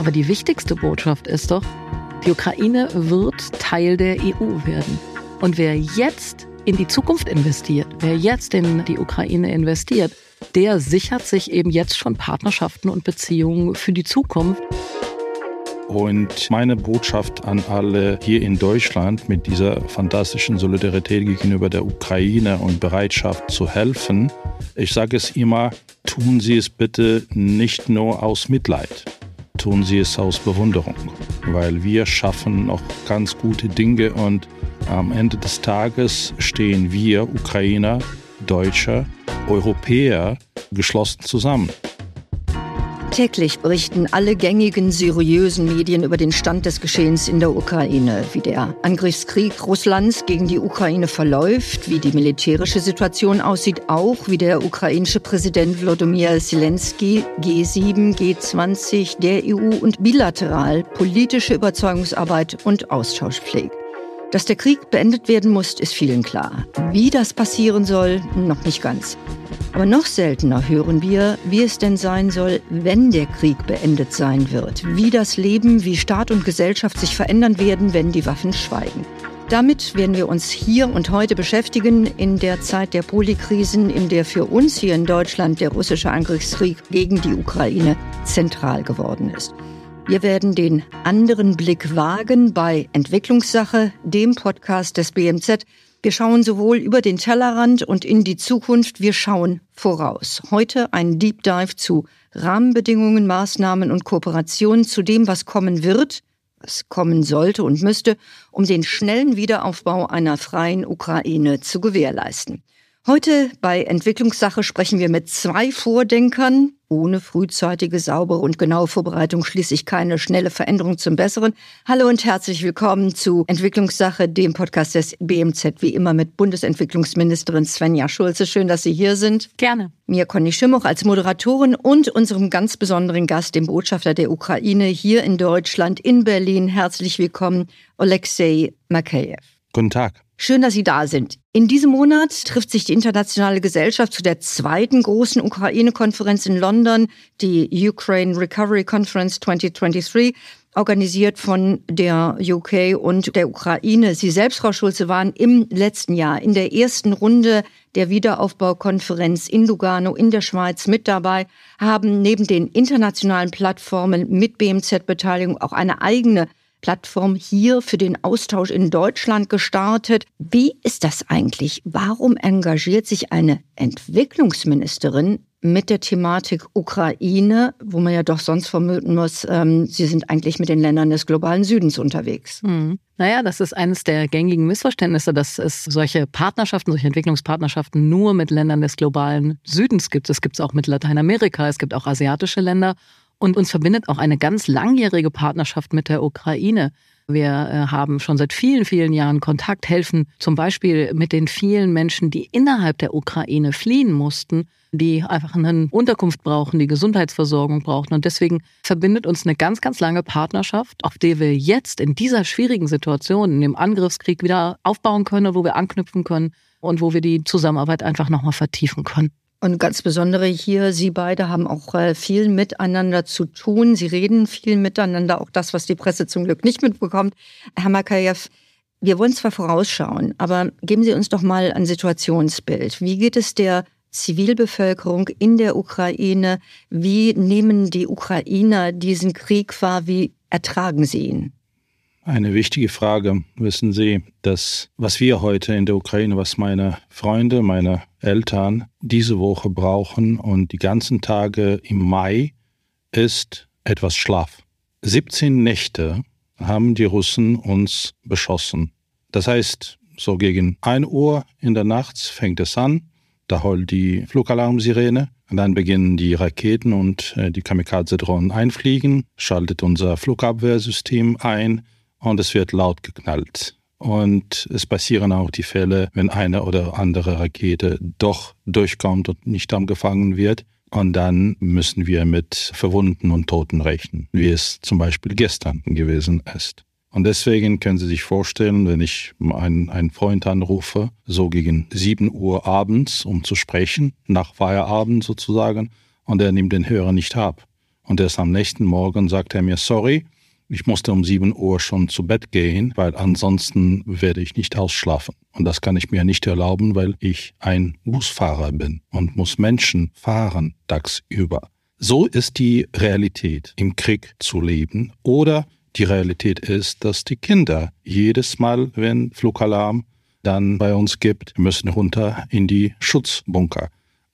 Aber die wichtigste Botschaft ist doch, die Ukraine wird Teil der EU werden. Und wer jetzt in die Zukunft investiert, wer jetzt in die Ukraine investiert, der sichert sich eben jetzt schon Partnerschaften und Beziehungen für die Zukunft. Und meine Botschaft an alle hier in Deutschland mit dieser fantastischen Solidarität gegenüber der Ukraine und Bereitschaft zu helfen, ich sage es immer, tun Sie es bitte nicht nur aus Mitleid, tun Sie es aus Bewunderung, weil wir schaffen noch ganz gute Dinge und am Ende des Tages stehen wir Ukrainer, Deutsche, Europäer geschlossen zusammen. Täglich berichten alle gängigen seriösen Medien über den Stand des Geschehens in der Ukraine, wie der Angriffskrieg Russlands gegen die Ukraine verläuft, wie die militärische Situation aussieht, auch wie der ukrainische Präsident Wladimir Zelensky G7, G20, der EU und bilateral politische Überzeugungsarbeit und Austausch pflegt. Dass der Krieg beendet werden muss, ist vielen klar. Wie das passieren soll, noch nicht ganz. Aber noch seltener hören wir, wie es denn sein soll, wenn der Krieg beendet sein wird. Wie das Leben, wie Staat und Gesellschaft sich verändern werden, wenn die Waffen schweigen. Damit werden wir uns hier und heute beschäftigen in der Zeit der Polikrisen, in der für uns hier in Deutschland der russische Angriffskrieg gegen die Ukraine zentral geworden ist. Wir werden den anderen Blick wagen bei Entwicklungssache, dem Podcast des BMZ. Wir schauen sowohl über den Tellerrand und in die Zukunft, wir schauen voraus. Heute ein Deep Dive zu Rahmenbedingungen, Maßnahmen und Kooperationen zu dem, was kommen wird, was kommen sollte und müsste, um den schnellen Wiederaufbau einer freien Ukraine zu gewährleisten. Heute bei Entwicklungssache sprechen wir mit zwei Vordenkern. Ohne frühzeitige, saubere und genaue Vorbereitung schließlich keine schnelle Veränderung zum Besseren. Hallo und herzlich willkommen zu Entwicklungssache, dem Podcast des BMZ, wie immer mit Bundesentwicklungsministerin Svenja Schulze. Schön, dass Sie hier sind. Gerne. Mir Conny Schimmoch als Moderatorin und unserem ganz besonderen Gast, dem Botschafter der Ukraine hier in Deutschland, in Berlin. Herzlich willkommen, Alexei Makeyev. Guten Tag. Schön, dass Sie da sind. In diesem Monat trifft sich die internationale Gesellschaft zu der zweiten großen Ukraine-Konferenz in London, die Ukraine Recovery Conference 2023, organisiert von der UK und der Ukraine. Sie selbst, Frau Schulze, waren im letzten Jahr in der ersten Runde der Wiederaufbaukonferenz in Lugano in der Schweiz mit dabei, haben neben den internationalen Plattformen mit BMZ-Beteiligung auch eine eigene Plattform hier für den Austausch in Deutschland gestartet. Wie ist das eigentlich? Warum engagiert sich eine Entwicklungsministerin mit der Thematik Ukraine, wo man ja doch sonst vermuten muss, ähm, sie sind eigentlich mit den Ländern des globalen Südens unterwegs. Hm. Naja, das ist eines der gängigen Missverständnisse, dass es solche Partnerschaften, solche Entwicklungspartnerschaften nur mit Ländern des globalen Südens gibt. Es gibt es auch mit Lateinamerika, es gibt auch asiatische Länder. Und uns verbindet auch eine ganz langjährige Partnerschaft mit der Ukraine. Wir äh, haben schon seit vielen, vielen Jahren Kontakt, helfen zum Beispiel mit den vielen Menschen, die innerhalb der Ukraine fliehen mussten, die einfach eine Unterkunft brauchen, die Gesundheitsversorgung brauchen. Und deswegen verbindet uns eine ganz, ganz lange Partnerschaft, auf der wir jetzt in dieser schwierigen Situation, in dem Angriffskrieg wieder aufbauen können, wo wir anknüpfen können und wo wir die Zusammenarbeit einfach nochmal vertiefen können. Und ganz besondere hier, Sie beide haben auch äh, viel miteinander zu tun. Sie reden viel miteinander, auch das, was die Presse zum Glück nicht mitbekommt. Herr Makayev, wir wollen zwar vorausschauen, aber geben Sie uns doch mal ein Situationsbild. Wie geht es der Zivilbevölkerung in der Ukraine? Wie nehmen die Ukrainer diesen Krieg wahr? Wie ertragen sie ihn? Eine wichtige Frage. Wissen Sie, dass was wir heute in der Ukraine, was meine Freunde, meine Eltern diese Woche brauchen und die ganzen Tage im Mai ist etwas Schlaf. 17 Nächte haben die Russen uns beschossen. Das heißt, so gegen 1 Uhr in der Nacht fängt es an, da heult die Flugalarmsirene, dann beginnen die Raketen und äh, die Kamikaze-Drohnen einfliegen, schaltet unser Flugabwehrsystem ein, und es wird laut geknallt. Und es passieren auch die Fälle, wenn eine oder andere Rakete doch durchkommt und nicht angefangen wird. Und dann müssen wir mit Verwundeten und Toten rechnen, wie es zum Beispiel gestern gewesen ist. Und deswegen können Sie sich vorstellen, wenn ich einen, einen Freund anrufe, so gegen sieben Uhr abends, um zu sprechen, nach Feierabend sozusagen, und er nimmt den Hörer nicht ab Und erst am nächsten Morgen sagte er mir, sorry, ich musste um 7 Uhr schon zu Bett gehen, weil ansonsten werde ich nicht ausschlafen. Und das kann ich mir nicht erlauben, weil ich ein Busfahrer bin und muss Menschen fahren tagsüber. So ist die Realität, im Krieg zu leben. Oder die Realität ist, dass die Kinder jedes Mal, wenn Flugalarm dann bei uns gibt, müssen runter in die Schutzbunker.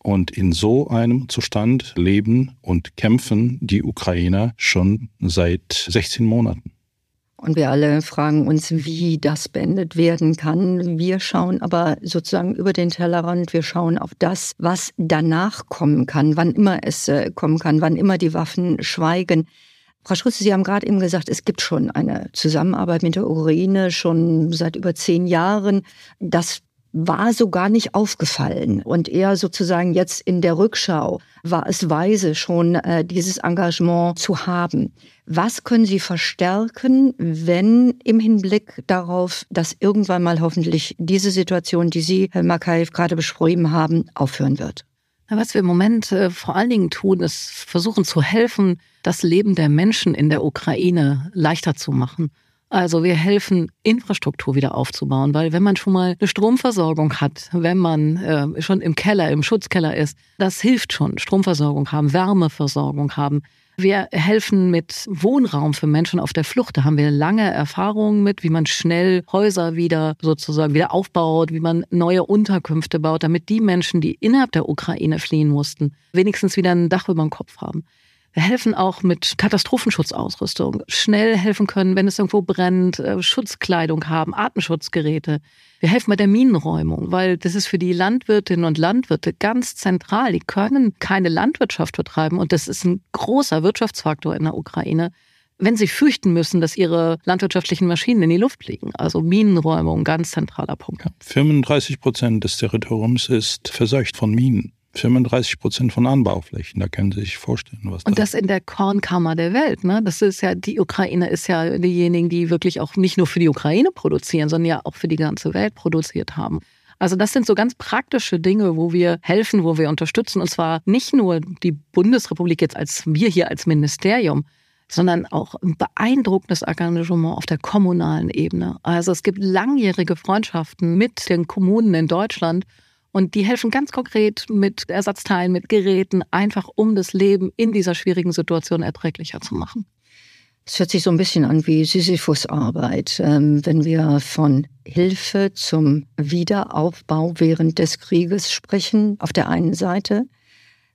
Und in so einem Zustand leben und kämpfen die Ukrainer schon seit 16 Monaten. Und wir alle fragen uns, wie das beendet werden kann. Wir schauen aber sozusagen über den Tellerrand. Wir schauen auf das, was danach kommen kann, wann immer es äh, kommen kann, wann immer die Waffen schweigen. Frau Schulze, Sie haben gerade eben gesagt, es gibt schon eine Zusammenarbeit mit der Ukraine schon seit über zehn Jahren. Das war so gar nicht aufgefallen. Und eher sozusagen jetzt in der Rückschau war es weise, schon äh, dieses Engagement zu haben. Was können Sie verstärken, wenn im Hinblick darauf, dass irgendwann mal hoffentlich diese Situation, die Sie, Herr Makaev, gerade beschrieben haben, aufhören wird? Was wir im Moment äh, vor allen Dingen tun, ist versuchen zu helfen, das Leben der Menschen in der Ukraine leichter zu machen. Also wir helfen, Infrastruktur wieder aufzubauen, weil wenn man schon mal eine Stromversorgung hat, wenn man äh, schon im Keller, im Schutzkeller ist, das hilft schon. Stromversorgung haben, Wärmeversorgung haben. Wir helfen mit Wohnraum für Menschen auf der Flucht. Da haben wir lange Erfahrungen mit, wie man schnell Häuser wieder sozusagen wieder aufbaut, wie man neue Unterkünfte baut, damit die Menschen, die innerhalb der Ukraine fliehen mussten, wenigstens wieder ein Dach über dem Kopf haben. Wir helfen auch mit Katastrophenschutzausrüstung, schnell helfen können, wenn es irgendwo brennt, äh, Schutzkleidung haben, Atemschutzgeräte. Wir helfen bei der Minenräumung, weil das ist für die Landwirtinnen und Landwirte ganz zentral. Die können keine Landwirtschaft betreiben und das ist ein großer Wirtschaftsfaktor in der Ukraine wenn sie fürchten müssen, dass ihre landwirtschaftlichen Maschinen in die Luft fliegen. Also Minenräumung, ganz zentraler Punkt. 35 Prozent des Territoriums ist verseucht von Minen. 35 Prozent von Anbauflächen. Da können Sie sich vorstellen, was. Und das in der Kornkammer der Welt. Ne? Das ist ja, die Ukraine ist ja diejenigen, die wirklich auch nicht nur für die Ukraine produzieren, sondern ja auch für die ganze Welt produziert haben. Also das sind so ganz praktische Dinge, wo wir helfen, wo wir unterstützen. Und zwar nicht nur die Bundesrepublik jetzt als wir hier als Ministerium, sondern auch ein beeindruckendes Engagement auf der kommunalen Ebene. Also es gibt langjährige Freundschaften mit den Kommunen in Deutschland und die helfen ganz konkret mit Ersatzteilen, mit Geräten, einfach um das Leben in dieser schwierigen Situation erträglicher zu machen. Es hört sich so ein bisschen an wie Sisyphus-Arbeit, ähm, wenn wir von Hilfe zum Wiederaufbau während des Krieges sprechen. Auf der einen Seite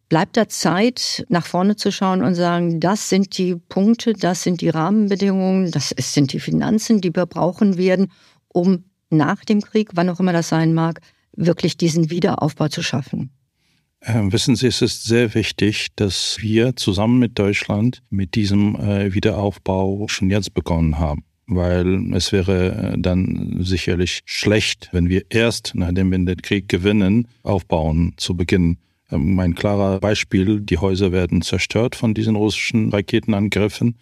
bleibt da Zeit, nach vorne zu schauen und sagen, das sind die Punkte, das sind die Rahmenbedingungen, das sind die Finanzen, die wir brauchen werden, um nach dem Krieg, wann auch immer das sein mag, wirklich diesen Wiederaufbau zu schaffen? Äh, wissen Sie, es ist sehr wichtig, dass wir zusammen mit Deutschland mit diesem äh, Wiederaufbau schon jetzt begonnen haben. Weil es wäre äh, dann sicherlich schlecht, wenn wir erst, nachdem wir den Krieg gewinnen, aufbauen zu beginnen. Ähm, ein klarer Beispiel, die Häuser werden zerstört von diesen russischen Raketenangriffen.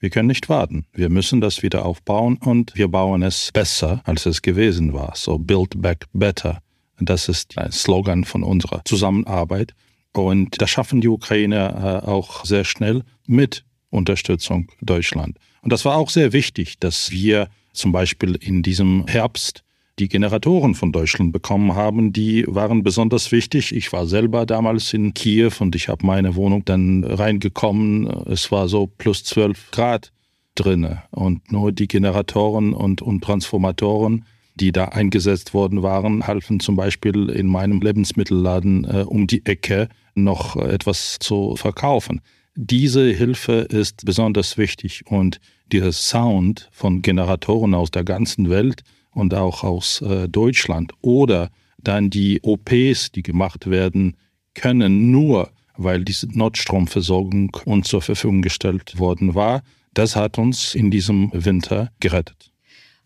Wir können nicht warten. Wir müssen das wieder aufbauen und wir bauen es besser, als es gewesen war. So build back better. Das ist ein Slogan von unserer Zusammenarbeit. Und das schaffen die Ukrainer äh, auch sehr schnell mit Unterstützung Deutschland. Und das war auch sehr wichtig, dass wir zum Beispiel in diesem Herbst die Generatoren von Deutschland bekommen haben, die waren besonders wichtig. Ich war selber damals in Kiew und ich habe meine Wohnung dann reingekommen. Es war so plus zwölf Grad drinne und nur die Generatoren und, und Transformatoren die da eingesetzt worden waren, halfen zum Beispiel in meinem Lebensmittelladen äh, um die Ecke noch etwas zu verkaufen. Diese Hilfe ist besonders wichtig und dieser Sound von Generatoren aus der ganzen Welt und auch aus äh, Deutschland oder dann die OPs, die gemacht werden können, nur weil diese Notstromversorgung uns zur Verfügung gestellt worden war, das hat uns in diesem Winter gerettet.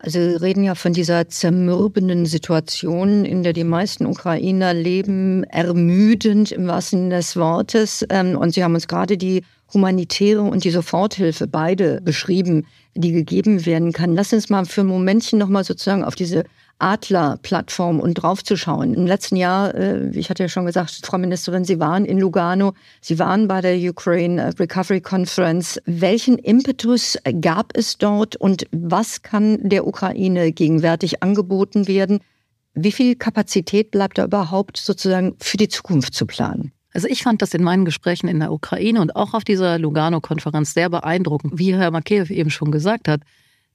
Also wir reden ja von dieser zermürbenden Situation, in der die meisten Ukrainer leben, ermüdend im wahrsten Sinne des Wortes. Ähm, und Sie haben uns gerade die humanitäre und die Soforthilfe beide beschrieben, die gegeben werden kann. Lass uns mal für ein Momentchen nochmal sozusagen auf diese Adler-Plattform und draufzuschauen. Im letzten Jahr, äh, ich hatte ja schon gesagt, Frau Ministerin, Sie waren in Lugano, Sie waren bei der Ukraine Recovery Conference. Welchen Impetus gab es dort und was kann der Ukraine gegenwärtig angeboten werden? Wie viel Kapazität bleibt da überhaupt sozusagen für die Zukunft zu planen? Also ich fand das in meinen Gesprächen in der Ukraine und auch auf dieser Lugano-Konferenz sehr beeindruckend, wie Herr Makeyev eben schon gesagt hat,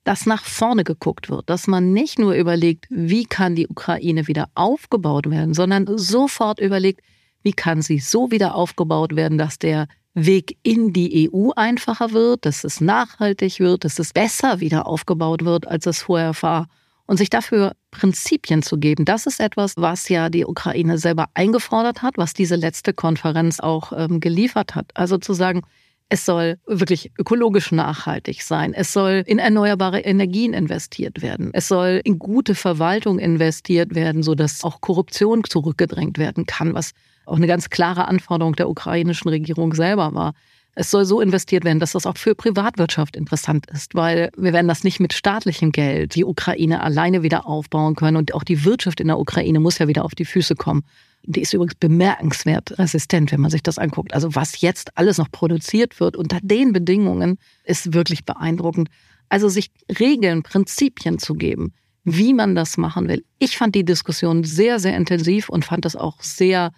dass nach vorne geguckt wird, dass man nicht nur überlegt, wie kann die Ukraine wieder aufgebaut werden, sondern sofort überlegt, wie kann sie so wieder aufgebaut werden, dass der Weg in die EU einfacher wird, dass es nachhaltig wird, dass es besser wieder aufgebaut wird, als es vorher war. Und sich dafür Prinzipien zu geben, das ist etwas, was ja die Ukraine selber eingefordert hat, was diese letzte Konferenz auch ähm, geliefert hat. Also zu sagen, es soll wirklich ökologisch nachhaltig sein. Es soll in erneuerbare Energien investiert werden. Es soll in gute Verwaltung investiert werden, sodass auch Korruption zurückgedrängt werden kann, was auch eine ganz klare Anforderung der ukrainischen Regierung selber war. Es soll so investiert werden, dass das auch für Privatwirtschaft interessant ist, weil wir werden das nicht mit staatlichem Geld die Ukraine alleine wieder aufbauen können und auch die Wirtschaft in der Ukraine muss ja wieder auf die Füße kommen. Die ist übrigens bemerkenswert resistent, wenn man sich das anguckt. Also was jetzt alles noch produziert wird unter den Bedingungen, ist wirklich beeindruckend. Also sich Regeln, Prinzipien zu geben, wie man das machen will. Ich fand die Diskussion sehr, sehr intensiv und fand das auch sehr,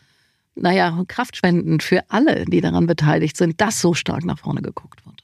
naja, kraftspendend für alle, die daran beteiligt sind, dass so stark nach vorne geguckt wird.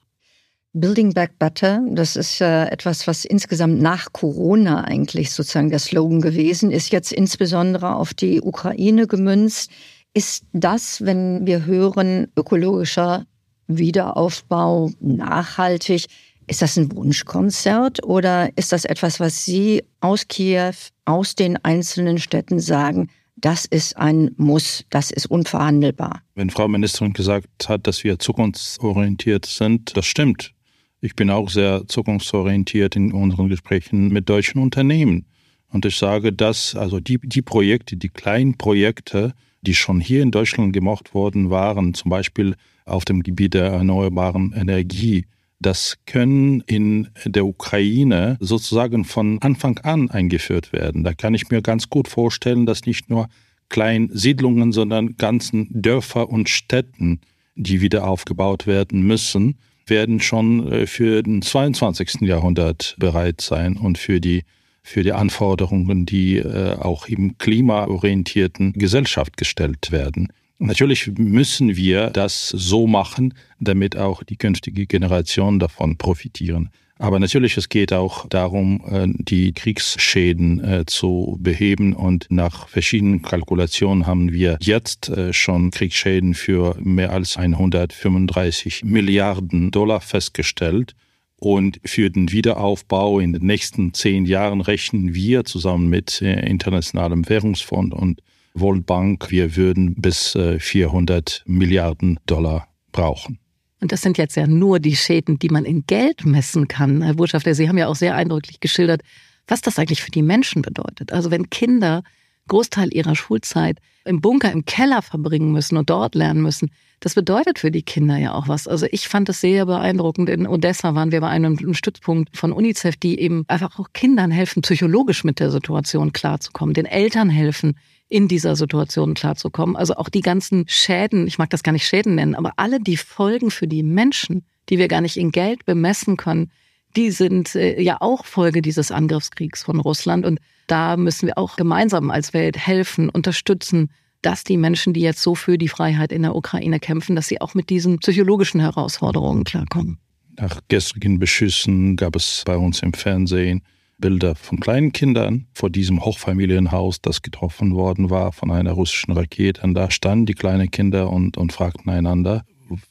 Building Back Better, das ist äh, etwas, was insgesamt nach Corona eigentlich sozusagen der Slogan gewesen ist, jetzt insbesondere auf die Ukraine gemünzt. Ist das, wenn wir hören, ökologischer Wiederaufbau, nachhaltig, ist das ein Wunschkonzert oder ist das etwas, was Sie aus Kiew, aus den einzelnen Städten sagen, das ist ein Muss, das ist unverhandelbar. Wenn Frau Ministerin gesagt hat, dass wir zukunftsorientiert sind, das stimmt. Ich bin auch sehr zukunftsorientiert in unseren Gesprächen mit deutschen Unternehmen. Und ich sage, dass also die, die Projekte, die kleinen Projekte, die schon hier in Deutschland gemacht worden waren, zum Beispiel auf dem Gebiet der erneuerbaren Energie, das können in der Ukraine sozusagen von Anfang an eingeführt werden. Da kann ich mir ganz gut vorstellen, dass nicht nur kleinen Siedlungen, sondern ganzen Dörfer und Städten, die wieder aufgebaut werden müssen, werden schon äh, für den 22. Jahrhundert bereit sein und für die für die Anforderungen, die äh, auch im klimaorientierten Gesellschaft gestellt werden. Natürlich müssen wir das so machen, damit auch die künftige Generation davon profitieren. Aber natürlich, es geht auch darum, äh, die Kriegsschäden äh, zu beheben. Und nach verschiedenen Kalkulationen haben wir jetzt äh, schon Kriegsschäden für mehr als 135 Milliarden Dollar festgestellt. Und für den Wiederaufbau in den nächsten zehn Jahren rechnen wir zusammen mit Internationalem Währungsfonds und World Bank, wir würden bis 400 Milliarden Dollar brauchen. Und das sind jetzt ja nur die Schäden, die man in Geld messen kann. Herr Botschafter, Sie haben ja auch sehr eindrücklich geschildert, was das eigentlich für die Menschen bedeutet. Also wenn Kinder Großteil ihrer Schulzeit im Bunker, im Keller verbringen müssen und dort lernen müssen, das bedeutet für die Kinder ja auch was. Also ich fand es sehr beeindruckend. In Odessa waren wir bei einem Stützpunkt von UNICEF, die eben einfach auch Kindern helfen, psychologisch mit der Situation klarzukommen, den Eltern helfen, in dieser Situation klarzukommen. Also auch die ganzen Schäden, ich mag das gar nicht Schäden nennen, aber alle die Folgen für die Menschen, die wir gar nicht in Geld bemessen können, die sind äh, ja auch Folge dieses Angriffskriegs von Russland. Und da müssen wir auch gemeinsam als Welt helfen, unterstützen, dass die Menschen, die jetzt so für die Freiheit in der Ukraine kämpfen, dass sie auch mit diesen psychologischen Herausforderungen klarkommen. Nach gestrigen Beschüssen gab es bei uns im Fernsehen Bilder von kleinen Kindern vor diesem Hochfamilienhaus, das getroffen worden war von einer russischen Rakete. Und da standen die kleinen Kinder und, und fragten einander,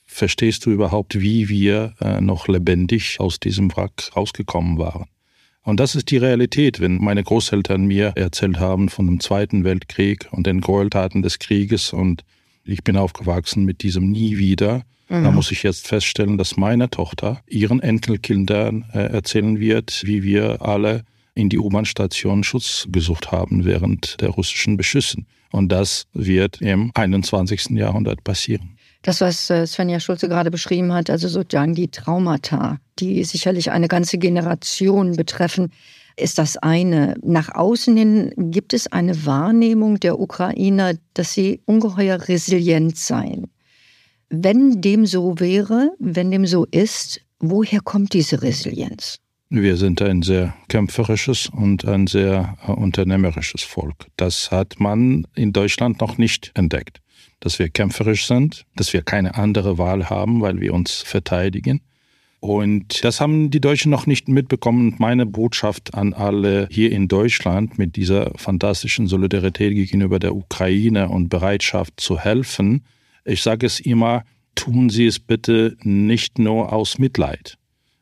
verstehst du überhaupt, wie wir äh, noch lebendig aus diesem Wrack rausgekommen waren? Und das ist die Realität, wenn meine Großeltern mir erzählt haben von dem Zweiten Weltkrieg und den Gräueltaten des Krieges und ich bin aufgewachsen mit diesem Nie wieder. Mhm. Da muss ich jetzt feststellen, dass meine Tochter ihren Enkelkindern äh, erzählen wird, wie wir alle in die U-Bahn-Station Schutz gesucht haben während der russischen Beschüssen. Und das wird im 21. Jahrhundert passieren. Das, was äh, Svenja Schulze gerade beschrieben hat, also sozusagen die Traumata, die sicherlich eine ganze Generation betreffen. Ist das eine. Nach außen hin gibt es eine Wahrnehmung der Ukrainer, dass sie ungeheuer resilient seien. Wenn dem so wäre, wenn dem so ist, woher kommt diese Resilienz? Wir sind ein sehr kämpferisches und ein sehr äh, unternehmerisches Volk. Das hat man in Deutschland noch nicht entdeckt. Dass wir kämpferisch sind, dass wir keine andere Wahl haben, weil wir uns verteidigen. Und das haben die Deutschen noch nicht mitbekommen. Meine Botschaft an alle hier in Deutschland mit dieser fantastischen Solidarität gegenüber der Ukraine und Bereitschaft zu helfen, ich sage es immer, tun Sie es bitte nicht nur aus Mitleid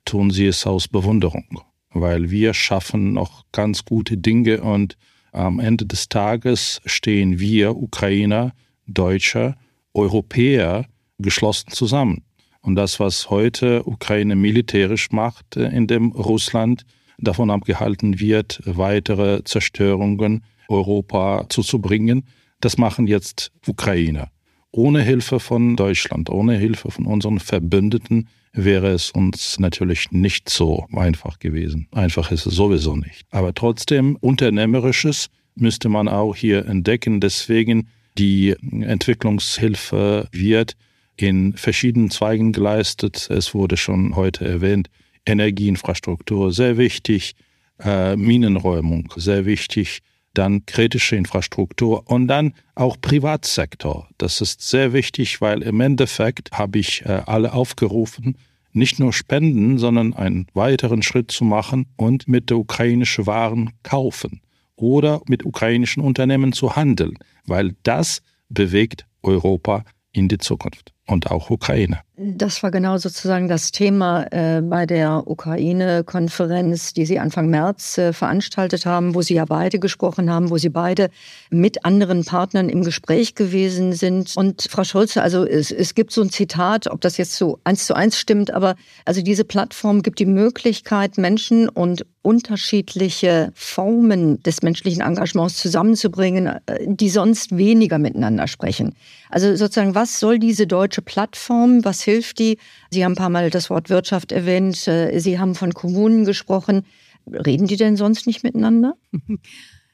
tun sie es aus Bewunderung, weil wir schaffen noch ganz gute Dinge und am Ende des Tages stehen wir, Ukrainer, Deutsche, Europäer, geschlossen zusammen. Und das, was heute Ukraine militärisch macht, äh, in dem Russland davon abgehalten wird, weitere Zerstörungen Europa zuzubringen, das machen jetzt Ukrainer. Ohne Hilfe von Deutschland, ohne Hilfe von unseren Verbündeten wäre es uns natürlich nicht so einfach gewesen. Einfach ist es sowieso nicht. Aber trotzdem, Unternehmerisches müsste man auch hier entdecken. Deswegen die Entwicklungshilfe wird in verschiedenen Zweigen geleistet. Es wurde schon heute erwähnt. Energieinfrastruktur sehr wichtig, äh, Minenräumung sehr wichtig, dann kritische Infrastruktur und dann auch Privatsektor. Das ist sehr wichtig, weil im Endeffekt habe ich äh, alle aufgerufen, nicht nur spenden, sondern einen weiteren Schritt zu machen und mit der ukrainischen Waren kaufen oder mit ukrainischen Unternehmen zu handeln, weil das bewegt Europa in die Zukunft und auch Ukraine. Das war genau sozusagen das Thema äh, bei der Ukraine-Konferenz, die Sie Anfang März äh, veranstaltet haben, wo Sie ja beide gesprochen haben, wo Sie beide mit anderen Partnern im Gespräch gewesen sind. Und Frau Schulze, also es, es gibt so ein Zitat, ob das jetzt so eins zu eins stimmt, aber also diese Plattform gibt die Möglichkeit, Menschen und unterschiedliche Formen des menschlichen Engagements zusammenzubringen, äh, die sonst weniger miteinander sprechen. Also sozusagen, was soll diese deutsche Plattform, was hilft die? Sie haben ein paar Mal das Wort Wirtschaft erwähnt, äh, Sie haben von Kommunen gesprochen. Reden die denn sonst nicht miteinander?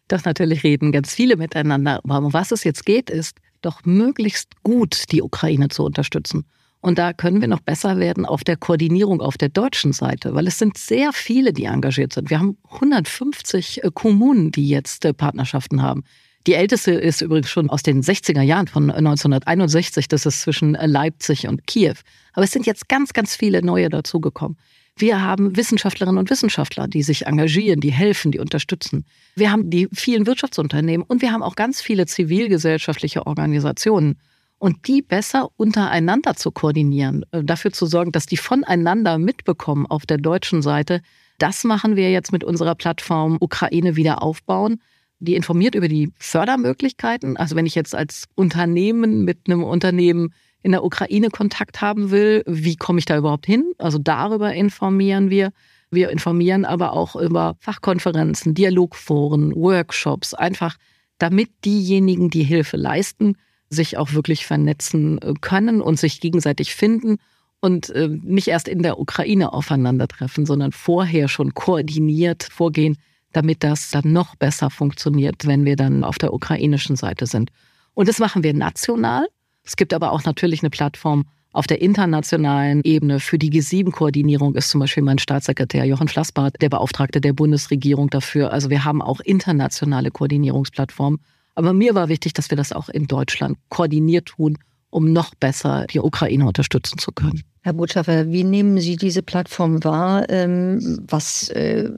Das natürlich reden ganz viele miteinander. Aber um was es jetzt geht, ist doch möglichst gut die Ukraine zu unterstützen. Und da können wir noch besser werden auf der Koordinierung auf der deutschen Seite, weil es sind sehr viele, die engagiert sind. Wir haben 150 äh, Kommunen, die jetzt äh, Partnerschaften haben. Die älteste ist übrigens schon aus den 60er Jahren von 1961. Das ist zwischen Leipzig und Kiew. Aber es sind jetzt ganz, ganz viele neue dazugekommen. Wir haben Wissenschaftlerinnen und Wissenschaftler, die sich engagieren, die helfen, die unterstützen. Wir haben die vielen Wirtschaftsunternehmen und wir haben auch ganz viele zivilgesellschaftliche Organisationen. Und die besser untereinander zu koordinieren, äh, dafür zu sorgen, dass die voneinander mitbekommen auf der deutschen Seite, das machen wir jetzt mit unserer Plattform Ukraine wieder aufbauen die informiert über die Fördermöglichkeiten. Also wenn ich jetzt als Unternehmen mit einem Unternehmen in der Ukraine Kontakt haben will, wie komme ich da überhaupt hin? Also darüber informieren wir. Wir informieren aber auch über Fachkonferenzen, Dialogforen, Workshops, einfach damit diejenigen, die Hilfe leisten, sich auch wirklich vernetzen können und sich gegenseitig finden und äh, nicht erst in der Ukraine aufeinandertreffen, sondern vorher schon koordiniert vorgehen, damit das dann noch besser funktioniert, wenn wir dann auf der ukrainischen Seite sind. Und das machen wir national. Es gibt aber auch natürlich eine Plattform auf der internationalen Ebene für die G7-Koordinierung ist zum Beispiel mein Staatssekretär Jochen Flassbart der Beauftragte der Bundesregierung dafür. Also wir haben auch internationale Koordinierungsplattformen. Aber mir war wichtig, dass wir das auch in Deutschland koordiniert tun, um noch besser die Ukraine unterstützen zu können. Herr Botschafter, wie nehmen Sie diese Plattform wahr? Ähm, was äh,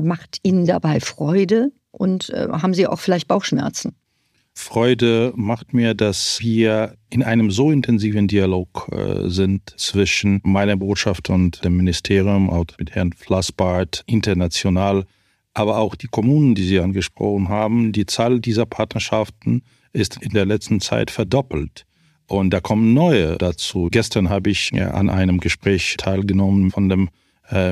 macht Ihnen dabei Freude und äh, haben Sie auch vielleicht Bauchschmerzen? Freude macht mir, dass wir in einem so intensiven Dialog äh, sind zwischen meiner Botschaft und dem Ministerium, auch mit Herrn Flassbart, international, aber auch die Kommunen, die Sie angesprochen haben. Die Zahl dieser Partnerschaften ist in der letzten Zeit verdoppelt. Und da kommen neue dazu. Gestern habe ich an einem Gespräch teilgenommen von dem äh,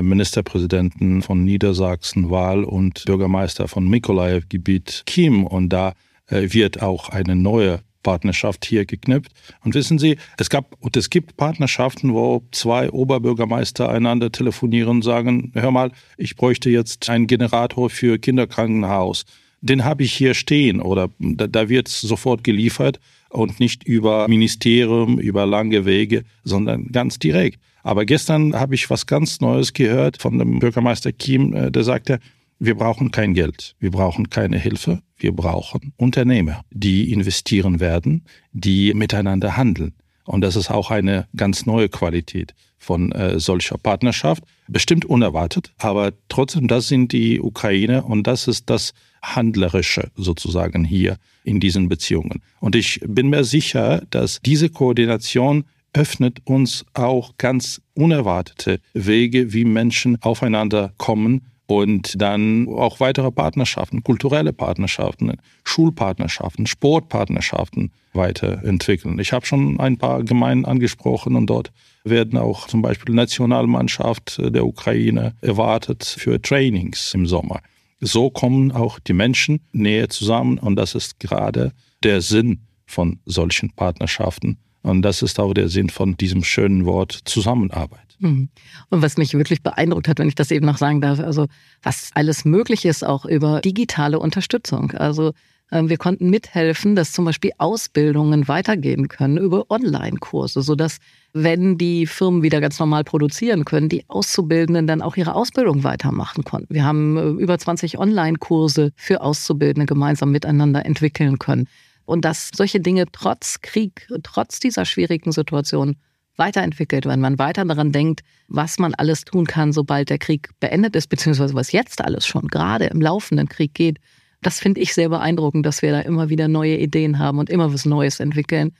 Ministerpräsidenten von Niedersachsen Wahl und Bürgermeister von Mikolaev-Gebiet Kim. Und da äh, wird auch eine neue Partnerschaft hier geknüpft. Und wissen Sie, es gab und es gibt Partnerschaften, wo zwei Oberbürgermeister einander telefonieren und sagen, hör mal, ich bräuchte jetzt einen Generator für Kinderkrankenhaus. Den habe ich hier stehen oder da, da wird sofort geliefert und nicht über Ministerium, über lange Wege, sondern ganz direkt. Aber gestern habe ich was ganz Neues gehört von dem Bürgermeister Kim, äh, der sagte, wir brauchen kein Geld, wir brauchen keine Hilfe, wir brauchen Unternehmer, die investieren werden, die miteinander handeln. Und das ist auch eine ganz neue Qualität von äh, solcher Partnerschaft. Bestimmt unerwartet, aber trotzdem, das sind die Ukraine und das ist das Handlerische sozusagen hier in diesen Beziehungen. Und ich bin mir sicher, dass diese Koordination öffnet uns auch ganz unerwartete Wege, wie Menschen aufeinander kommen und dann auch weitere Partnerschaften, kulturelle Partnerschaften, Schulpartnerschaften, Sportpartnerschaften weiterentwickeln. Ich habe schon ein paar Gemeinden angesprochen und dort werden auch zum Beispiel Nationalmannschaft der Ukraine erwartet für Trainings im Sommer. So kommen auch die Menschen näher zusammen und das ist gerade der Sinn von solchen Partnerschaften. Und das ist auch der Sinn von diesem schönen Wort Zusammenarbeit. Mhm. Und was mich wirklich beeindruckt hat, wenn ich das eben noch sagen darf, also was alles möglich ist auch über digitale Unterstützung. Also wir konnten mithelfen, dass zum Beispiel Ausbildungen weitergehen können über Online-Kurse, sodass, wenn die Firmen wieder ganz normal produzieren können, die Auszubildenden dann auch ihre Ausbildung weitermachen konnten. Wir haben äh, über 20 Online-Kurse für Auszubildende gemeinsam miteinander entwickeln können. Und dass solche Dinge trotz Krieg, trotz dieser schwierigen Situation weiterentwickelt, wenn man weiter daran denkt, was man alles tun kann, sobald der Krieg beendet ist, beziehungsweise was jetzt alles schon gerade im laufenden Krieg geht. Das finde ich sehr beeindruckend, dass wir da immer wieder neue Ideen haben und immer was Neues entwickeln.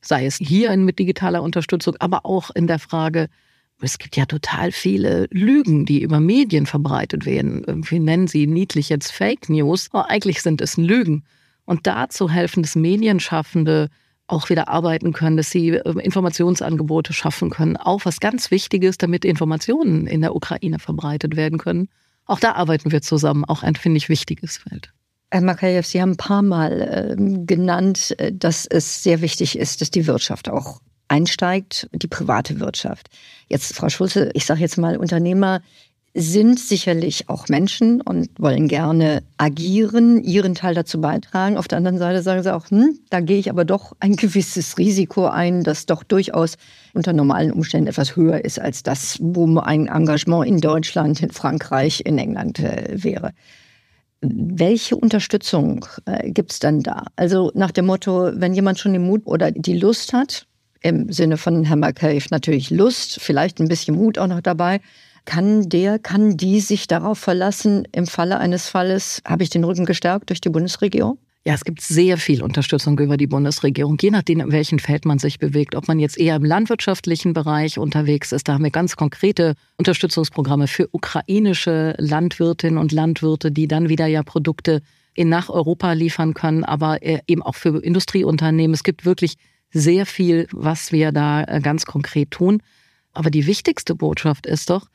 Sei es hier mit digitaler Unterstützung, aber auch in der Frage, es gibt ja total viele Lügen, die über Medien verbreitet werden. Wir nennen sie niedlich jetzt Fake News, aber eigentlich sind es Lügen. Und dazu helfen, dass Medienschaffende auch wieder arbeiten können, dass sie ähm, Informationsangebote schaffen können. Auch was ganz Wichtiges, damit Informationen in der Ukraine verbreitet werden können. Auch da arbeiten wir zusammen, auch ein, finde ich, wichtiges Feld. Herr Makayev, Sie haben ein paar Mal äh, genannt, dass es sehr wichtig ist, dass die Wirtschaft auch einsteigt, die private Wirtschaft. Jetzt, Frau Schulze, ich sage jetzt mal, Unternehmer sind sicherlich auch Menschen und wollen gerne agieren, ihren Teil dazu beitragen. Auf der anderen Seite sagen sie auch, hm, da gehe ich aber doch ein gewisses Risiko ein, das doch durchaus unter normalen Umständen etwas höher ist als das, wo ein Engagement in Deutschland, in Frankreich, in England äh, wäre. Welche Unterstützung äh, gibt es dann da? Also nach dem Motto, wenn jemand schon den Mut oder die Lust hat, im Sinne von Herrn McCabe natürlich Lust, vielleicht ein bisschen Mut auch noch dabei, kann der, kann die sich darauf verlassen, im Falle eines Falles habe ich den Rücken gestärkt durch die Bundesregierung? Ja, es gibt sehr viel Unterstützung über die Bundesregierung, je nachdem, in welchem Feld man sich bewegt. Ob man jetzt eher im landwirtschaftlichen Bereich unterwegs ist, da haben wir ganz konkrete Unterstützungsprogramme für ukrainische Landwirtinnen und Landwirte, die dann wieder ja Produkte in nach Europa liefern können, aber äh, eben auch für Industrieunternehmen. Es gibt wirklich sehr viel, was wir da äh, ganz konkret tun. Aber die wichtigste Botschaft ist doch,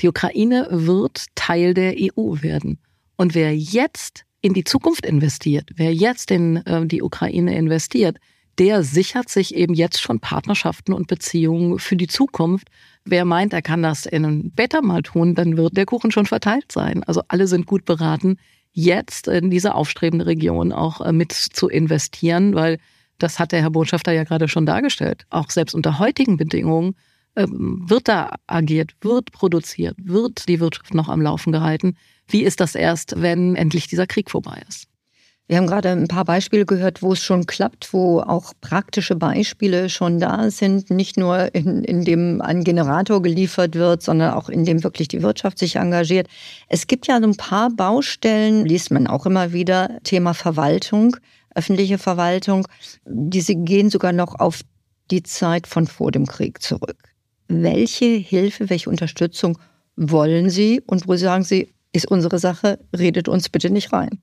die Ukraine wird Teil der EU werden. Und wer jetzt in die Zukunft investiert, wer jetzt in äh, die Ukraine investiert, der sichert sich eben jetzt schon Partnerschaften und Beziehungen für die Zukunft. Wer meint, er kann das in einem Better mal tun, dann wird der Kuchen schon verteilt sein. Also alle sind gut beraten, jetzt in diese aufstrebende Region auch äh, mit zu investieren, weil das hat der Herr Botschafter ja gerade schon dargestellt. Auch selbst unter heutigen Bedingungen ähm, wird da agiert, wird produziert, wird die Wirtschaft noch am Laufen gehalten? Wie ist das erst, wenn endlich dieser Krieg vorbei ist? Wir haben gerade ein paar Beispiele gehört, wo es schon klappt, wo auch praktische Beispiele schon da sind, nicht nur in, in dem ein Generator geliefert wird, sondern auch in dem wirklich die Wirtschaft sich engagiert. Es gibt ja so ein paar Baustellen, liest man auch immer wieder, Thema Verwaltung, öffentliche Verwaltung, diese gehen sogar noch auf die Zeit von vor dem Krieg zurück welche Hilfe, welche Unterstützung wollen Sie und wo sagen Sie, ist unsere Sache, redet uns bitte nicht rein.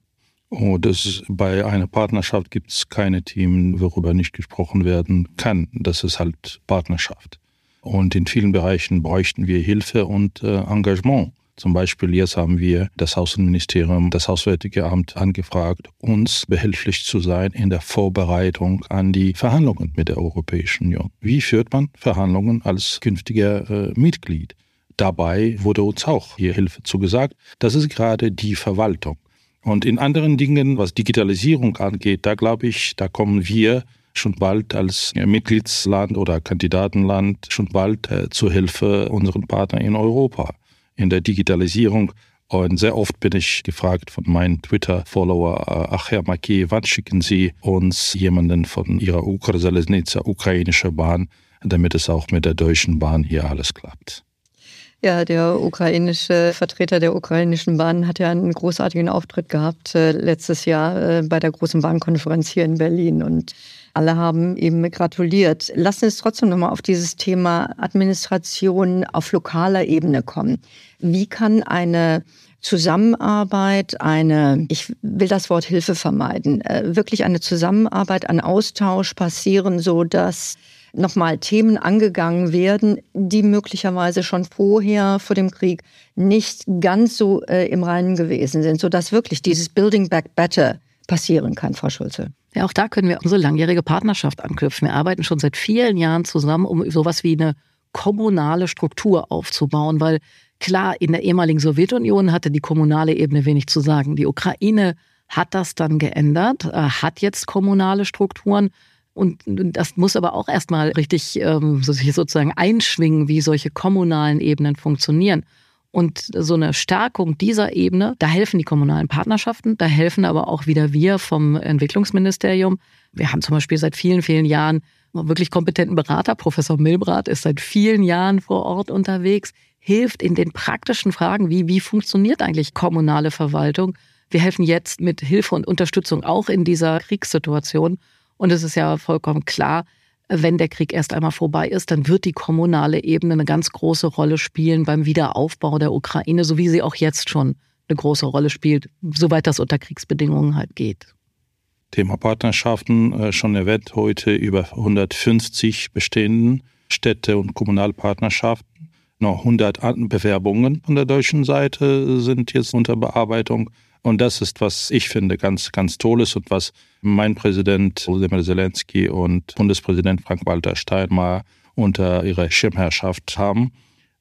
Oh, das ist, bei einer Partnerschaft gibt es keine Themen, worüber nicht gesprochen werden kann. Das ist halt Partnerschaft. Und in vielen Bereichen bräuchten wir Hilfe und äh, Engagement. Zum Beispiel jetzt haben wir das Außenministerium, das Auswärtige Amt angefragt, uns behilflich zu sein in der Vorbereitung an die Verhandlungen mit der Europäischen Union. Wie führt man Verhandlungen als künftiger äh, Mitglied? Dabei wurde uns auch hier Hilfe zugesagt. Das ist gerade die Verwaltung. Und in anderen Dingen, was Digitalisierung angeht, da glaube ich, da kommen wir schon bald als Mitgliedsland oder Kandidatenland schon bald äh, zur Hilfe unseren Partnern in Europa in der Digitalisierung. Und sehr oft bin ich gefragt von meinen Twitter-Follower, äh, ach Herr Maki, wann schicken Sie uns jemanden von Ihrer Ukra-Selesnica, ukrainische Bahn, damit es auch mit der deutschen Bahn hier alles klappt? Ja, der ukrainische Vertreter der ukrainischen Bahn hat ja einen großartigen Auftritt gehabt äh, letztes Jahr äh, bei der großen Bahnkonferenz hier in Berlin und alle haben ihm gratuliert. Lassen Sie uns trotzdem nochmal auf dieses Thema Administration auf lokaler Ebene kommen. Wie kann eine Zusammenarbeit, eine, ich will das Wort Hilfe vermeiden, äh, wirklich eine Zusammenarbeit, ein Austausch passieren, so dass nochmal Themen angegangen werden, die möglicherweise schon vorher vor dem Krieg nicht ganz so äh, im Reinen gewesen sind, so dass wirklich dieses Building Back Better passieren kann, Frau Schulze. Ja, auch da können wir unsere langjährige Partnerschaft anknüpfen. Wir arbeiten schon seit vielen Jahren zusammen, um sowas wie eine kommunale Struktur aufzubauen, weil klar, in der ehemaligen Sowjetunion hatte die kommunale Ebene wenig zu sagen. Die Ukraine hat das dann geändert, äh, hat jetzt kommunale Strukturen. Und das muss aber auch erstmal richtig ähm, sozusagen einschwingen, wie solche kommunalen Ebenen funktionieren. Und so eine Stärkung dieser Ebene, da helfen die kommunalen Partnerschaften, da helfen aber auch wieder wir vom Entwicklungsministerium. Wir haben zum Beispiel seit vielen, vielen Jahren wirklich kompetenten Berater. Professor Milbrat ist seit vielen Jahren vor Ort unterwegs, hilft in den praktischen Fragen, wie, wie funktioniert eigentlich kommunale Verwaltung. Wir helfen jetzt mit Hilfe und Unterstützung auch in dieser Kriegssituation. Und es ist ja vollkommen klar, wenn der Krieg erst einmal vorbei ist, dann wird die kommunale Ebene eine ganz große Rolle spielen beim Wiederaufbau der Ukraine, so wie sie auch jetzt schon eine große Rolle spielt, soweit das unter Kriegsbedingungen halt geht. Thema Partnerschaften äh, schon erwähnt heute über 150 bestehenden Städte- und Kommunalpartnerschaften. Noch 100 Bewerbungen von der deutschen Seite sind jetzt unter Bearbeitung. Und das ist, was ich finde, ganz, ganz Tolles und was mein Präsident Volodymyr Zelensky und Bundespräsident Frank-Walter Steinmeier unter ihrer Schirmherrschaft haben.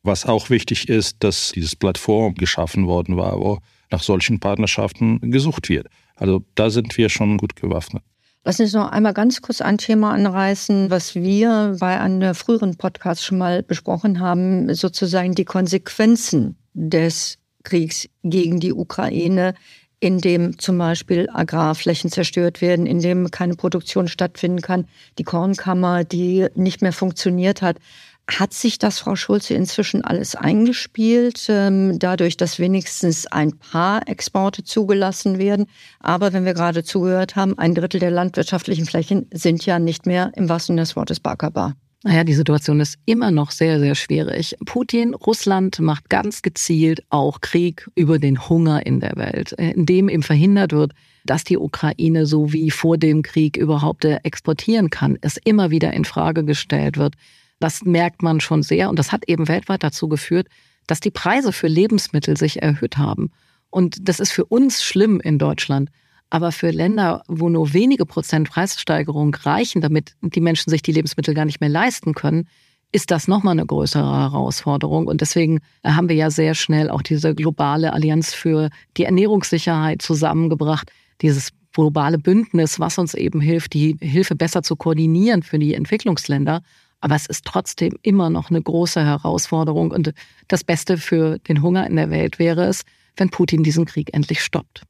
Was auch wichtig ist, dass dieses Plattform geschaffen worden war, wo nach solchen Partnerschaften gesucht wird. Also da sind wir schon gut gewaffnet. Lass uns noch einmal ganz kurz ein Thema anreißen, was wir bei einem früheren Podcast schon mal besprochen haben, sozusagen die Konsequenzen des Kriegs gegen die Ukraine, in dem zum Beispiel Agrarflächen zerstört werden, in dem keine Produktion stattfinden kann, die Kornkammer, die nicht mehr funktioniert hat. Hat sich das, Frau Schulze, inzwischen alles eingespielt, ähm, dadurch, dass wenigstens ein paar Exporte zugelassen werden? Aber wenn wir gerade zugehört haben, ein Drittel der landwirtschaftlichen Flächen sind ja nicht mehr im wahrsten Sinne des Wortes baggerbar. Naja, die Situation ist immer noch sehr, sehr schwierig. Putin, Russland macht ganz gezielt auch Krieg über den Hunger in der Welt, indem ihm verhindert wird, dass die Ukraine so wie vor dem Krieg überhaupt äh, exportieren kann, es immer wieder in Frage gestellt wird. Das merkt man schon sehr und das hat eben weltweit dazu geführt, dass die Preise für Lebensmittel sich erhöht haben. Und das ist für uns schlimm in Deutschland. Aber für Länder, wo nur wenige Prozent Preissteigerung reichen, damit die Menschen sich die Lebensmittel gar nicht mehr leisten können, ist das nochmal eine größere Herausforderung. Und deswegen haben wir ja sehr schnell auch diese globale Allianz für die Ernährungssicherheit zusammengebracht, dieses globale Bündnis, was uns eben hilft, die Hilfe besser zu koordinieren für die Entwicklungsländer. Aber es ist trotzdem immer noch eine große Herausforderung. Und das Beste für den Hunger in der Welt wäre es, wenn Putin diesen Krieg endlich stoppt.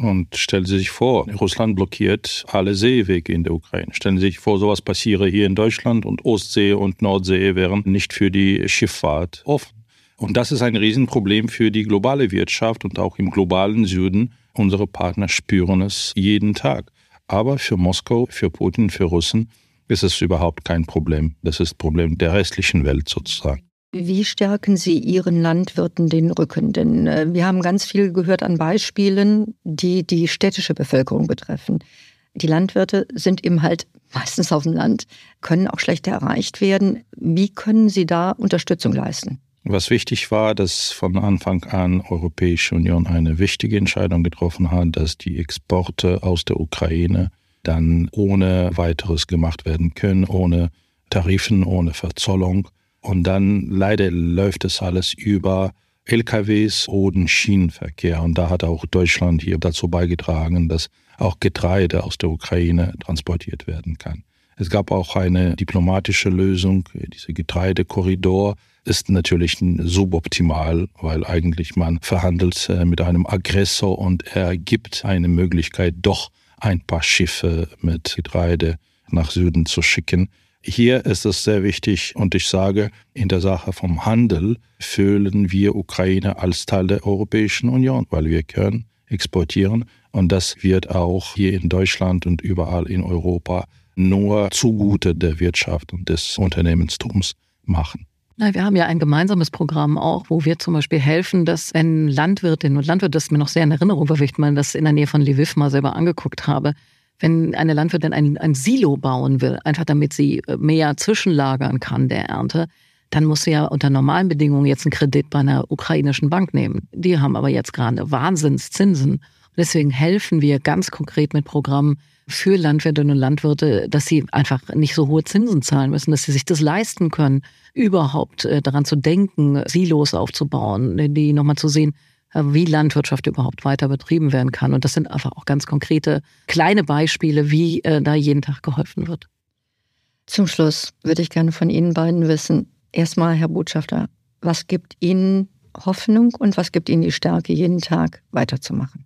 Und stellen Sie sich vor, Russland blockiert alle Seewege in der Ukraine. Stellen Sie sich vor, sowas passiere hier in Deutschland und Ostsee und Nordsee wären nicht für die Schifffahrt offen. Und das ist ein Riesenproblem für die globale Wirtschaft und auch im globalen Süden. Unsere Partner spüren es jeden Tag. Aber für Moskau, für Putin, für Russen ist es überhaupt kein Problem. Das ist Problem der restlichen Welt sozusagen. Wie stärken Sie Ihren Landwirten den Rücken? Denn äh, wir haben ganz viel gehört an Beispielen, die die städtische Bevölkerung betreffen. Die Landwirte sind eben halt meistens auf dem Land, können auch schlechter erreicht werden. Wie können Sie da Unterstützung leisten? Was wichtig war, dass von Anfang an Europäische Union eine wichtige Entscheidung getroffen hat, dass die Exporte aus der Ukraine dann ohne weiteres gemacht werden können, ohne Tarifen, ohne Verzollung. Und dann leider läuft es alles über LKWs oder Schienenverkehr. Und da hat auch Deutschland hier dazu beigetragen, dass auch Getreide aus der Ukraine transportiert werden kann. Es gab auch eine diplomatische Lösung. Dieser Getreidekorridor ist natürlich suboptimal, weil eigentlich man verhandelt äh, mit einem Aggressor und er gibt eine Möglichkeit, doch ein paar Schiffe mit Getreide nach Süden zu schicken. Hier ist es sehr wichtig und ich sage, in der Sache vom Handel fühlen wir Ukraine als Teil der Europäischen Union, weil wir können exportieren und das wird auch hier in Deutschland und überall in Europa nur zugute der Wirtschaft und des Unternehmenstums machen. Na, wir haben ja ein gemeinsames Programm auch, wo wir zum Beispiel helfen, dass wenn Landwirtinnen und Landwirte, das ist mir noch sehr in Erinnerung, weil ich mal das in der Nähe von Lviv mal selber angeguckt habe, wenn eine Landwirtin ein, ein Silo bauen will, einfach damit sie äh, mehr zwischenlagern kann der Ernte, dann muss sie ja unter normalen Bedingungen jetzt einen Kredit bei einer ukrainischen Bank nehmen. Die haben aber jetzt gerade Wahnsinnszinsen. Deswegen helfen wir ganz konkret mit Programmen für Landwirtinnen und Landwirte, dass sie einfach nicht so hohe Zinsen zahlen müssen, dass sie sich das leisten können, überhaupt äh, daran zu denken, Silos aufzubauen, die nochmal zu sehen, wie Landwirtschaft überhaupt weiter betrieben werden kann. Und das sind einfach auch ganz konkrete kleine Beispiele, wie äh, da jeden Tag geholfen wird. Zum Schluss würde ich gerne von Ihnen beiden wissen. Erstmal, Herr Botschafter, was gibt Ihnen Hoffnung und was gibt Ihnen die Stärke, jeden Tag weiterzumachen?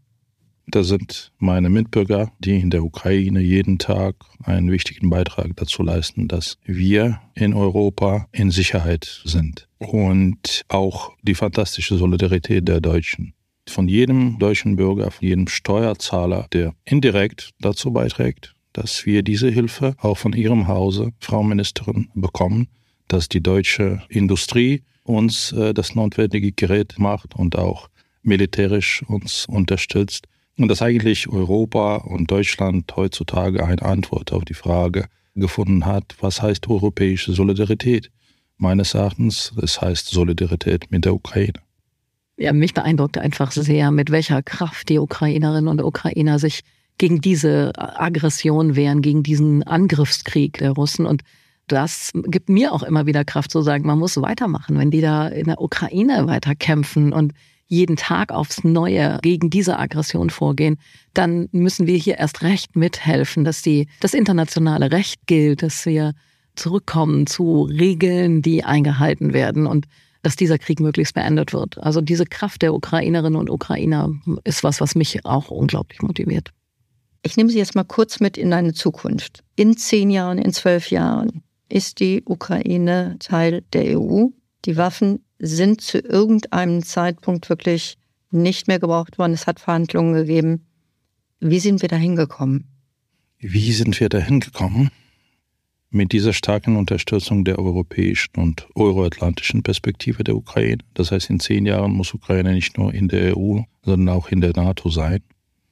Das sind meine Mitbürger, die in der Ukraine jeden Tag einen wichtigen Beitrag dazu leisten, dass wir in Europa in Sicherheit sind. Und auch die fantastische Solidarität der Deutschen. Von jedem deutschen Bürger, von jedem Steuerzahler, der indirekt dazu beiträgt, dass wir diese Hilfe auch von Ihrem Hause, Frau Ministerin, bekommen, dass die deutsche Industrie uns äh, das notwendige Gerät macht und auch militärisch uns unterstützt und dass eigentlich Europa und Deutschland heutzutage eine Antwort auf die Frage gefunden hat, was heißt europäische Solidarität? Meines Erachtens, es heißt Solidarität mit der Ukraine. Ja, mich beeindruckt einfach sehr, mit welcher Kraft die Ukrainerinnen und Ukrainer sich gegen diese Aggression wehren, gegen diesen Angriffskrieg der Russen. Und das gibt mir auch immer wieder Kraft zu sagen, man muss weitermachen, wenn die da in der Ukraine weiter kämpfen und jeden Tag aufs Neue gegen diese Aggression vorgehen, dann müssen wir hier erst recht mithelfen, dass die, das internationale Recht gilt, dass wir zurückkommen zu Regeln, die eingehalten werden und dass dieser Krieg möglichst beendet wird. Also diese Kraft der Ukrainerinnen und Ukrainer ist was, was mich auch unglaublich motiviert. Ich nehme Sie jetzt mal kurz mit in eine Zukunft. In zehn Jahren, in zwölf Jahren ist die Ukraine Teil der EU. Die Waffen sind zu irgendeinem Zeitpunkt wirklich nicht mehr gebraucht worden. Es hat Verhandlungen gegeben. Wie sind wir da hingekommen? Wie sind wir da hingekommen? Mit dieser starken Unterstützung der europäischen und euroatlantischen Perspektive der Ukraine. Das heißt, in zehn Jahren muss Ukraine nicht nur in der EU, sondern auch in der NATO sein.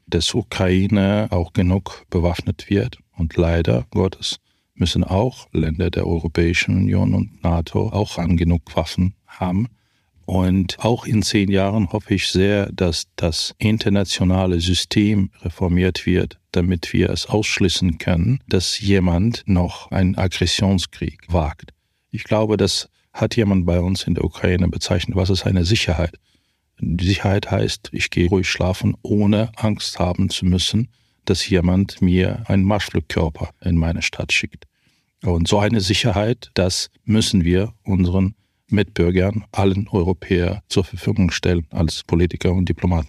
Dass Ukraine auch genug bewaffnet wird. Und leider Gottes müssen auch Länder der Europäischen Union und NATO auch an genug Waffen haben. Und auch in zehn Jahren hoffe ich sehr, dass das internationale System reformiert wird, damit wir es ausschließen können, dass jemand noch einen Aggressionskrieg wagt. Ich glaube, das hat jemand bei uns in der Ukraine bezeichnet, was ist eine Sicherheit. Die Sicherheit heißt, ich gehe ruhig schlafen, ohne Angst haben zu müssen, dass jemand mir einen Marschflugkörper in meine Stadt schickt. Und so eine Sicherheit, das müssen wir unseren Mitbürgern, allen Europäern zur Verfügung stellen als Politiker und Diplomaten.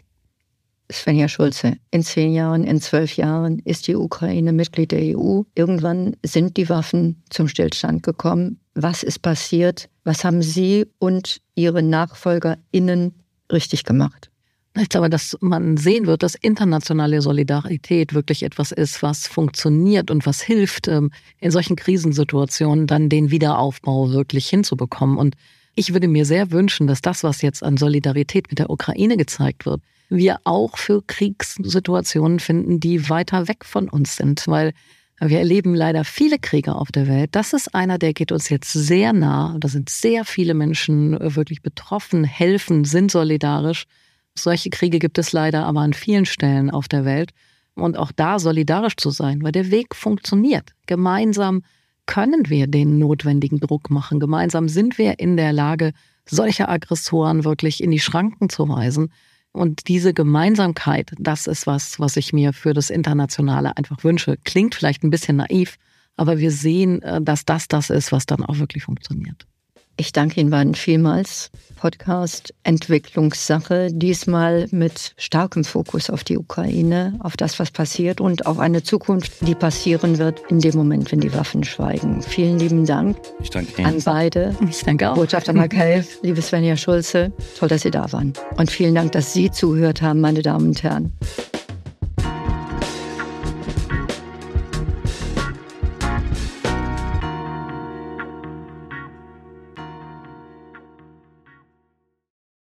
Svenja Schulze, in zehn Jahren, in zwölf Jahren ist die Ukraine Mitglied der EU. Irgendwann sind die Waffen zum Stillstand gekommen. Was ist passiert? Was haben Sie und Ihre NachfolgerInnen richtig gemacht? Ich glaube, dass man sehen wird, dass internationale Solidarität wirklich etwas ist, was funktioniert und was hilft, ähm, in solchen Krisensituationen dann den Wiederaufbau wirklich hinzubekommen. Und ich würde mir sehr wünschen, dass das, was jetzt an Solidarität mit der Ukraine gezeigt wird, wir auch für Kriegssituationen finden, die weiter weg von uns sind. Weil Wir erleben leider viele Kriege auf der Welt. Das ist einer, der geht uns jetzt sehr nah. Da sind sehr viele Menschen äh, wirklich betroffen, helfen, sind solidarisch. Solche Kriege gibt es leider aber an vielen Stellen auf der Welt. Und auch da solidarisch zu sein, weil der Weg funktioniert. Gemeinsam können wir den notwendigen Druck machen. Gemeinsam sind wir in der Lage, solche Aggressoren wirklich in die Schranken zu weisen. Und diese Gemeinsamkeit, das ist was, was ich mir für das Internationale einfach wünsche. Klingt vielleicht ein bisschen naiv, aber wir sehen, äh, dass das das ist, was dann auch wirklich funktioniert. Ich danke Ihnen beiden vielmals. Podcast Entwicklungssache, diesmal mit starkem Fokus auf die Ukraine, auf das, was passiert und auf eine Zukunft, die passieren wird in dem Moment, wenn die Waffen schweigen. Vielen lieben Dank ich danke Ihnen. an beide. Ich danke auch. Botschafter Markel, liebe Svenja Schulze, toll, dass Sie da waren. Und vielen Dank, dass Sie zugehört haben, meine Damen und Herren.